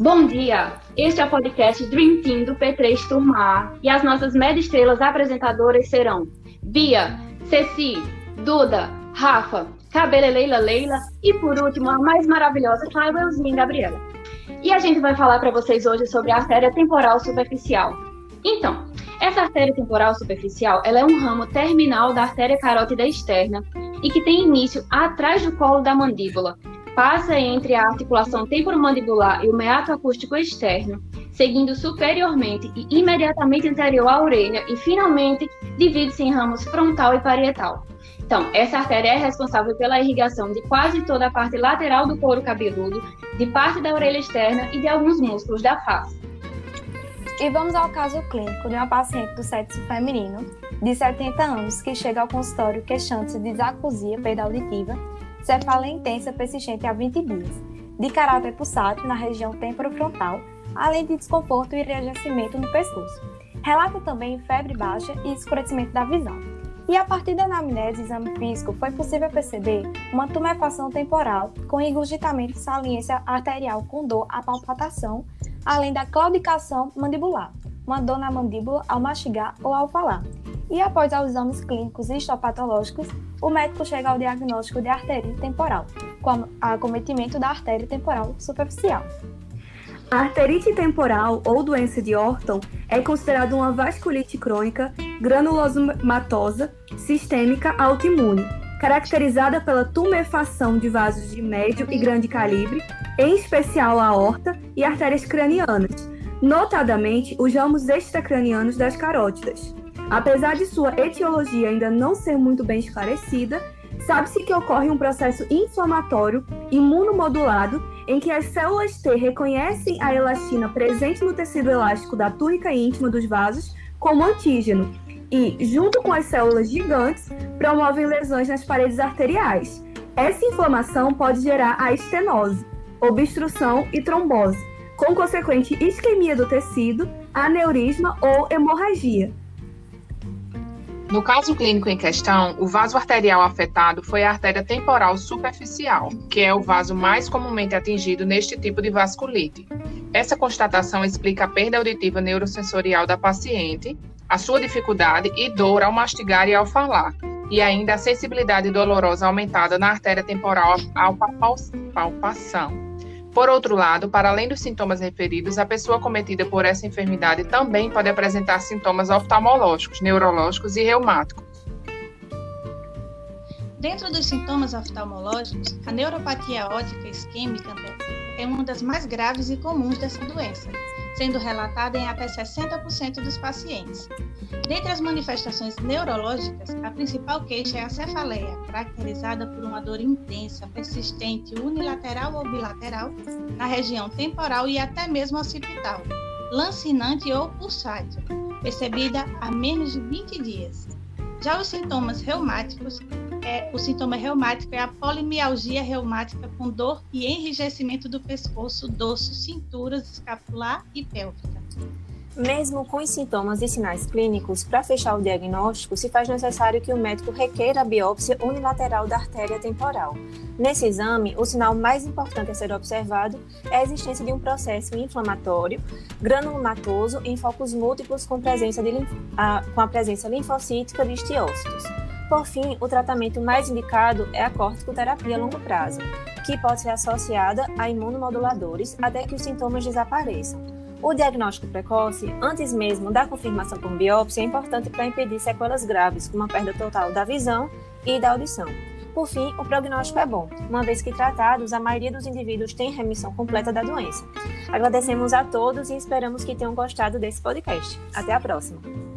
Bom dia! Este é o podcast Dream Team do P3 Turma A e as nossas mega estrelas apresentadoras serão Bia, Ceci, Duda, Rafa, Cabela Leila Leila e por último a mais maravilhosa Cláudia Gabriela. E a gente vai falar para vocês hoje sobre a artéria temporal superficial. Então, essa artéria temporal superficial ela é um ramo terminal da artéria carótida externa e que tem início atrás do colo da mandíbula, passa entre a articulação temporomandibular e o meato acústico externo, seguindo superiormente e imediatamente anterior à orelha e finalmente divide-se em ramos frontal e parietal. Então, essa artéria é responsável pela irrigação de quase toda a parte lateral do couro cabeludo, de parte da orelha externa e de alguns músculos da face. E vamos ao caso clínico de uma paciente do sexo feminino de 70 anos que chega ao consultório queixando-se de disacusia, perda auditiva, cefaleia intensa persistente há 20 dias, de caráter pulsátil na região temporofrontal, além de desconforto e enrijecimento no pescoço. Relata também febre baixa e escurecimento da visão. E a partir da anamnese e exame físico foi possível perceber uma tumefação temporal com engurgitamento de saliência arterial com dor à palpatação, além da claudicação mandibular, uma dor na mandíbula ao mastigar ou ao falar. E após os exames clínicos e histopatológicos, o médico chega ao diagnóstico de artéria temporal, com acometimento da artéria temporal superficial. A arterite temporal ou doença de Orton é considerada uma vasculite crônica granulosomatosa sistêmica autoimune, caracterizada pela tumefação de vasos de médio e grande calibre, em especial a aorta e artérias cranianas, notadamente os ramos extracranianos das carótidas. Apesar de sua etiologia ainda não ser muito bem esclarecida, sabe-se que ocorre um processo inflamatório imunomodulado em que as células T reconhecem a elastina presente no tecido elástico da túnica íntima dos vasos como antígeno e, junto com as células gigantes, promovem lesões nas paredes arteriais. Essa inflamação pode gerar a estenose, obstrução e trombose, com consequente isquemia do tecido, aneurisma ou hemorragia. No caso clínico em questão, o vaso arterial afetado foi a artéria temporal superficial, que é o vaso mais comumente atingido neste tipo de vasculite. Essa constatação explica a perda auditiva neurosensorial da paciente, a sua dificuldade e dor ao mastigar e ao falar, e ainda a sensibilidade dolorosa aumentada na artéria temporal ao palpação. Por outro lado, para além dos sintomas referidos, a pessoa cometida por essa enfermidade também pode apresentar sintomas oftalmológicos, neurológicos e reumáticos. Dentro dos sintomas oftalmológicos, a neuropatia ótica isquêmica é uma das mais graves e comuns dessa doença, sendo relatada em até 60% dos pacientes. Dentre as manifestações neurológicas, a principal queixa é a cefaleia, caracterizada por uma dor intensa, persistente, unilateral ou bilateral, na região temporal e até mesmo occipital, lancinante ou pulsátil, percebida há menos de 20 dias. Já os sintomas reumáticos, é, o sintoma reumático é a polimialgia reumática com dor e enrijecimento do pescoço, dorso, cinturas, escapular e pélvica. Mesmo com os sintomas e sinais clínicos, para fechar o diagnóstico, se faz necessário que o médico requeira a biópsia unilateral da artéria temporal. Nesse exame, o sinal mais importante a ser observado é a existência de um processo inflamatório granulomatoso em focos múltiplos com, presença de, a, com a presença linfocítica de estiócitos. Por fim, o tratamento mais indicado é a corticoterapia a longo prazo, que pode ser associada a imunomoduladores até que os sintomas desapareçam. O diagnóstico precoce, antes mesmo da confirmação por biópsia, é importante para impedir sequelas graves, como a perda total da visão e da audição. Por fim, o prognóstico é bom, uma vez que tratados, a maioria dos indivíduos tem remissão completa da doença. Agradecemos a todos e esperamos que tenham gostado desse podcast. Até a próxima!